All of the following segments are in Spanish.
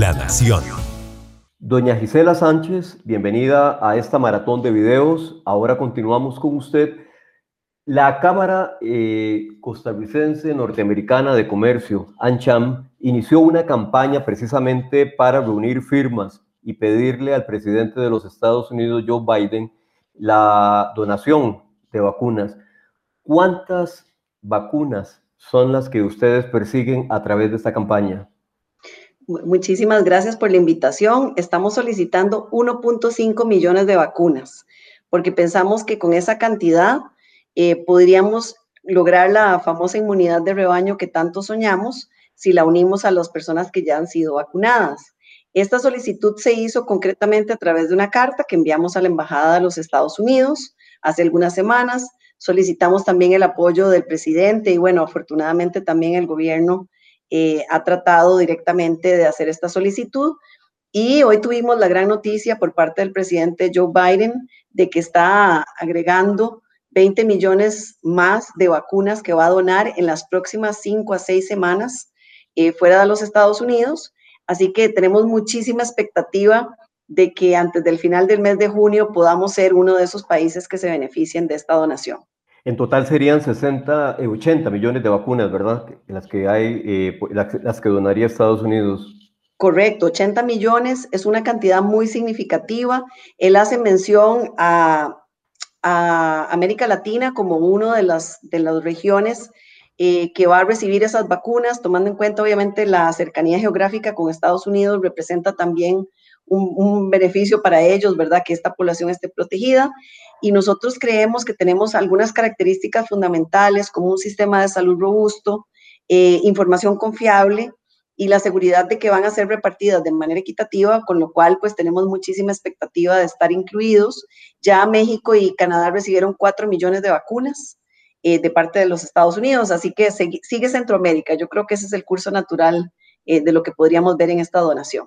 La Nación. Doña Gisela Sánchez, bienvenida a esta maratón de videos. Ahora continuamos con usted. La Cámara eh, Costarricense Norteamericana de Comercio, ANCHAM, inició una campaña precisamente para reunir firmas y pedirle al presidente de los Estados Unidos, Joe Biden, la donación de vacunas. ¿Cuántas vacunas son las que ustedes persiguen a través de esta campaña? Muchísimas gracias por la invitación. Estamos solicitando 1.5 millones de vacunas, porque pensamos que con esa cantidad eh, podríamos lograr la famosa inmunidad de rebaño que tanto soñamos si la unimos a las personas que ya han sido vacunadas. Esta solicitud se hizo concretamente a través de una carta que enviamos a la Embajada de los Estados Unidos hace algunas semanas. Solicitamos también el apoyo del presidente y bueno, afortunadamente también el gobierno eh, ha tratado directamente de hacer esta solicitud. Y hoy tuvimos la gran noticia por parte del presidente Joe Biden de que está agregando 20 millones más de vacunas que va a donar en las próximas 5 a 6 semanas eh, fuera de los Estados Unidos. Así que tenemos muchísima expectativa de que antes del final del mes de junio podamos ser uno de esos países que se beneficien de esta donación. En total serían 60, 80 eh, millones de vacunas, ¿verdad? Las que hay, eh, las, que donaría Estados Unidos. Correcto, 80 millones es una cantidad muy significativa. Él hace mención a, América Latina como una de las, de las regiones eh, que va a recibir esas vacunas, tomando en cuenta obviamente la cercanía geográfica con Estados Unidos, representa también un, beneficio para ellos, ¿verdad? Que esta población esté protegida. Y nosotros creemos que tenemos algunas características fundamentales como un sistema de salud robusto, eh, información confiable y la seguridad de que van a ser repartidas de manera equitativa, con lo cual pues tenemos muchísima expectativa de estar incluidos. Ya México y Canadá recibieron 4 millones de vacunas eh, de parte de los Estados Unidos, así que sigue Centroamérica. Yo creo que ese es el curso natural eh, de lo que podríamos ver en esta donación.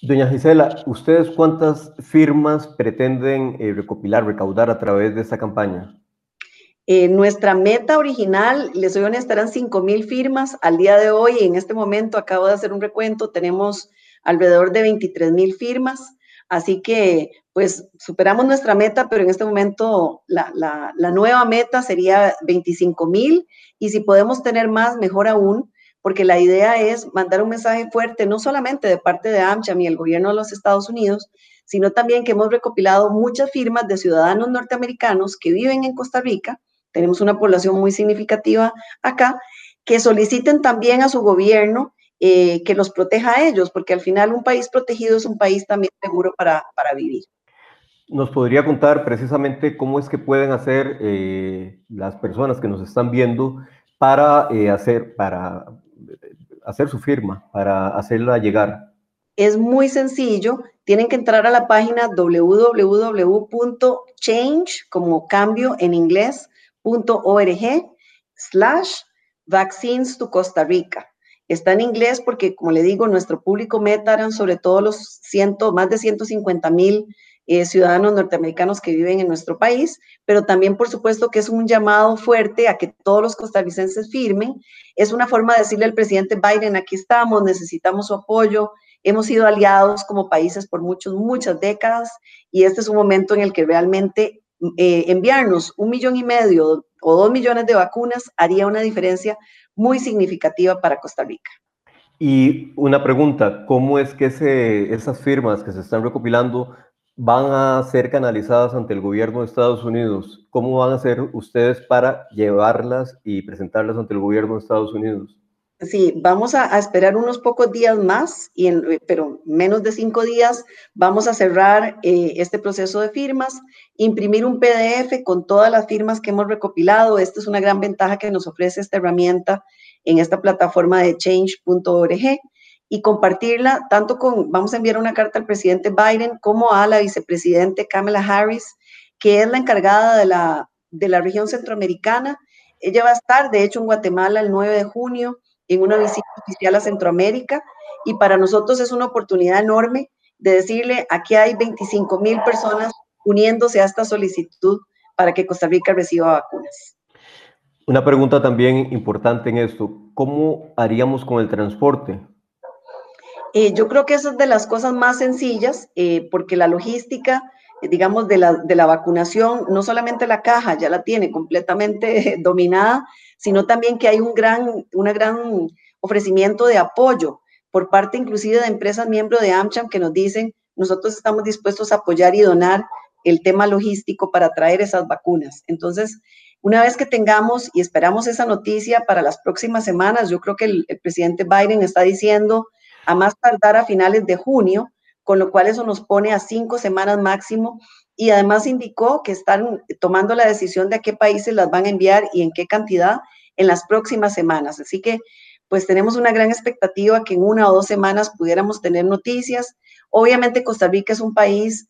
Doña Gisela, ¿ustedes cuántas firmas pretenden eh, recopilar, recaudar a través de esta campaña? Eh, nuestra meta original, les soy honesta, eran 5 mil firmas. Al día de hoy, en este momento, acabo de hacer un recuento, tenemos alrededor de 23 mil firmas. Así que, pues, superamos nuestra meta, pero en este momento la, la nueva meta sería 25 mil. Y si podemos tener más, mejor aún porque la idea es mandar un mensaje fuerte, no solamente de parte de AmCham y el gobierno de los Estados Unidos, sino también que hemos recopilado muchas firmas de ciudadanos norteamericanos que viven en Costa Rica, tenemos una población muy significativa acá, que soliciten también a su gobierno eh, que los proteja a ellos, porque al final un país protegido es un país también seguro para, para vivir. ¿Nos podría contar precisamente cómo es que pueden hacer eh, las personas que nos están viendo para eh, hacer, para hacer su firma, para hacerla llegar? Es muy sencillo. Tienen que entrar a la página www.change, como cambio en inglés, .org, slash vaccines to Costa Rica. Está en inglés porque, como le digo, nuestro público meta eran sobre todo los ciento, más de 150 mil eh, ciudadanos norteamericanos que viven en nuestro país, pero también por supuesto que es un llamado fuerte a que todos los costarricenses firmen. Es una forma de decirle al presidente Biden, aquí estamos, necesitamos su apoyo, hemos sido aliados como países por muchos, muchas décadas y este es un momento en el que realmente eh, enviarnos un millón y medio o dos millones de vacunas haría una diferencia muy significativa para Costa Rica. Y una pregunta, ¿cómo es que esas firmas que se están recopilando van a ser canalizadas ante el gobierno de Estados Unidos. ¿Cómo van a hacer ustedes para llevarlas y presentarlas ante el gobierno de Estados Unidos? Sí, vamos a, esperar unos pocos días más, y pero menos de cinco días vamos a cerrar eh, este proceso de firmas, imprimir un PDF con todas las firmas que hemos recopilado. Esta es una gran ventaja que nos ofrece esta herramienta en esta plataforma de change.org y compartirla tanto con, vamos a enviar una carta al presidente Biden como a la vicepresidente Kamala Harris, que es la encargada de la, de la región centroamericana. Ella va a estar, de hecho, en Guatemala el 9 de junio en una visita oficial a Centroamérica y para nosotros es una oportunidad enorme de decirle, aquí hay 25 mil personas uniéndose a esta solicitud para que Costa Rica reciba vacunas. Una pregunta también importante en esto, ¿cómo haríamos con el transporte? Eh, yo creo que esa es de las cosas más sencillas, eh, porque la logística, digamos, de la, de la vacunación, no solamente la caja ya la tiene completamente dominada, sino también que hay un gran, una gran ofrecimiento de apoyo por parte inclusive de empresas miembros de AmCham que nos dicen, nosotros estamos dispuestos a apoyar y donar el tema logístico para traer esas vacunas. Entonces, una vez que tengamos y esperamos esa noticia para las próximas semanas, yo creo que el, presidente Biden está diciendo a más tardar a finales de junio, con lo cual eso nos pone a cinco semanas máximo. Y además indicó que están tomando la decisión de a qué países las van a enviar y en qué cantidad en las próximas semanas. Así que, pues tenemos una gran expectativa que en una o dos semanas pudiéramos tener noticias. Obviamente Costa Rica es un país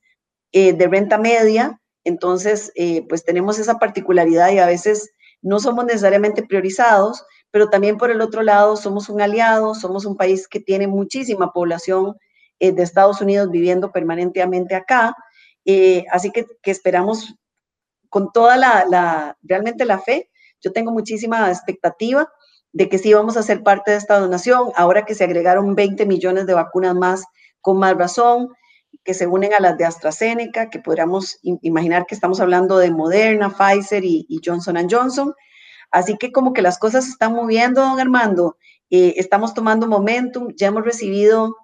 eh, de renta media, entonces, eh, pues tenemos esa particularidad y a veces no somos necesariamente priorizados, pero también por el otro lado somos un aliado, somos un país que tiene muchísima población eh, de Estados Unidos viviendo permanentemente acá, eh, así que, esperamos con toda la, realmente la fe, yo tengo muchísima expectativa de que sí vamos a ser parte de esta donación, ahora que se agregaron 20 millones de vacunas más, con más razón, que se unen a las de AstraZeneca, que podríamos imaginar que estamos hablando de Moderna, Pfizer y, Johnson Johnson. Así que como que las cosas se están moviendo, don Armando, eh, estamos tomando momentum, ya hemos recibido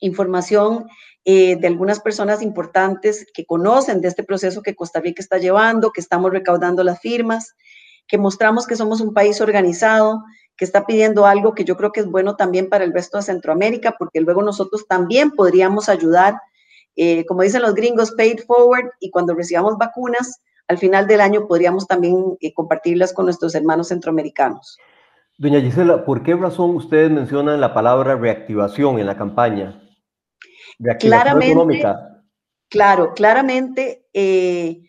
información eh, de algunas personas importantes que conocen de este proceso que Costa Rica está llevando, que estamos recaudando las firmas, que mostramos que somos un país organizado, que está pidiendo algo que yo creo que es bueno también para el resto de Centroamérica, porque luego nosotros también podríamos ayudar eh, como dicen los gringos, paid forward, y cuando recibamos vacunas, al final del año podríamos también eh, compartirlas con nuestros hermanos centroamericanos. Doña Gisela, ¿por qué razón ustedes mencionan la palabra reactivación en la campaña? Reactivación claramente, económica. Claro, claramente eh,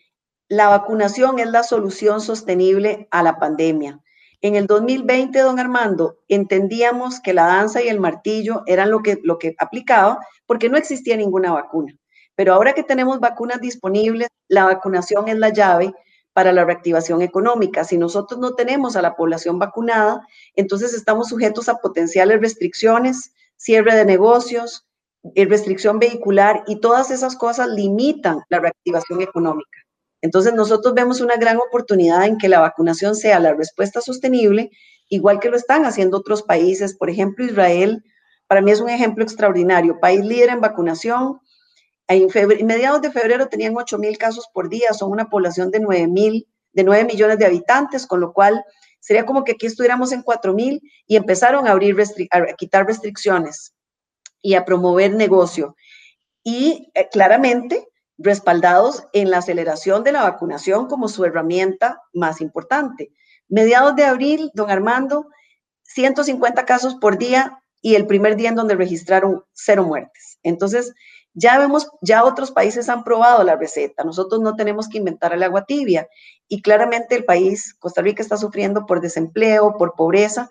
la vacunación es la solución sostenible a la pandemia. En el 2020, don Armando, entendíamos que la danza y el martillo eran lo que, lo que aplicaba porque no existía ninguna vacuna. Pero ahora que tenemos vacunas disponibles, la vacunación es la llave para la reactivación económica. Si nosotros no tenemos a la población vacunada, entonces estamos sujetos a potenciales restricciones, cierre de negocios, eh, restricción vehicular y todas esas cosas limitan la reactivación económica. Entonces nosotros vemos una gran oportunidad en que la vacunación sea la respuesta sostenible, igual que lo están haciendo otros países. Por ejemplo, Israel, para mí es un ejemplo extraordinario, país líder en vacunación. En mediados de febrero tenían 8 mil casos por día, son una población de 9 mil, de 9 millones de habitantes, con lo cual sería como que aquí estuviéramos en 4 mil y empezaron a abrir, a quitar restricciones y a promover negocio. Y eh, claramente respaldados en la aceleración de la vacunación como su herramienta más importante. Mediados de abril, don Armando, 150 casos por día y el primer día en donde registraron cero muertes. Entonces, ya vemos, ya otros países han probado la receta. Nosotros no tenemos que inventar el agua tibia. Y claramente el país, Costa Rica, está sufriendo por desempleo, por pobreza.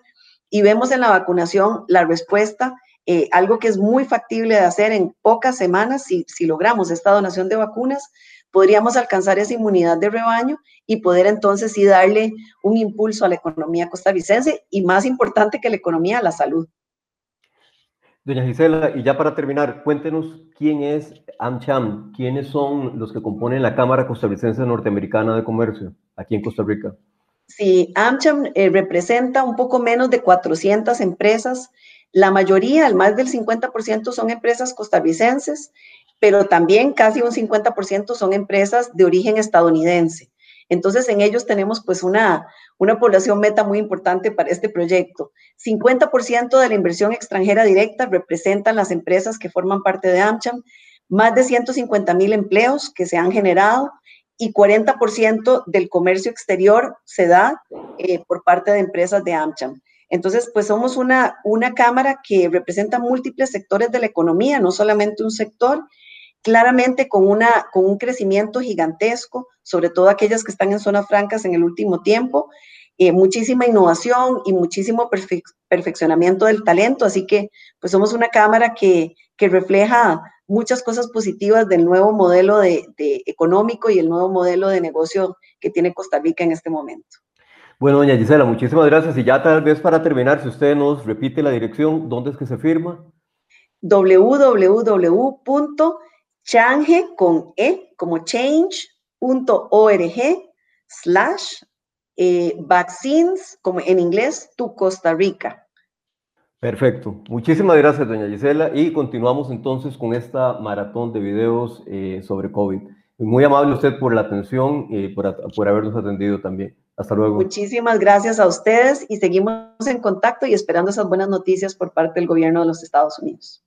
Y vemos en la vacunación la respuesta eh, algo que es muy factible de hacer en pocas semanas, si, logramos esta donación de vacunas, podríamos alcanzar esa inmunidad de rebaño y poder entonces darle un impulso a la economía costarricense y más importante que la economía, a la salud. Doña Gisela, y ya para terminar, cuéntenos quién es AmCham, quiénes son los que componen la Cámara Costarricense Norteamericana de Comercio aquí en Costa Rica. Sí, AmCham eh, representa un poco menos de 400 empresas la mayoría, el más del 50% son empresas costarricenses, pero también casi un 50% son empresas de origen estadounidense. Entonces, en ellos tenemos pues una, una población meta muy importante para este proyecto. 50% de la inversión extranjera directa representan las empresas que forman parte de AmCham, más de 150 mil empleos que se han generado y 40% del comercio exterior se da eh, por parte de empresas de AmCham. Entonces, pues somos una, una cámara que representa múltiples sectores de la economía, no solamente un sector, claramente con, una, con un crecimiento gigantesco, sobre todo aquellas que están en zonas francas en el último tiempo, eh, muchísima innovación y muchísimo perfeccionamiento del talento, así que pues somos una cámara que, que refleja muchas cosas positivas del nuevo modelo de, de económico y el nuevo modelo de negocio que tiene Costa Rica en este momento. Bueno, doña Gisela, muchísimas gracias. Y ya tal vez para terminar, si usted nos repite la dirección, ¿dónde es que se firma? www.change con e como change.org slash eh, vaccines como en inglés tu Costa Rica. Perfecto. Muchísimas gracias, doña Gisela. Y continuamos entonces con esta maratón de videos eh, sobre COVID. Muy amable usted por la atención y por, por habernos atendido también. Hasta luego. Muchísimas gracias a ustedes y seguimos en contacto y esperando esas buenas noticias por parte del gobierno de los Estados Unidos.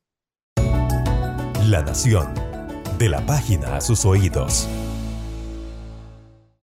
La Nación. De la página a sus oídos.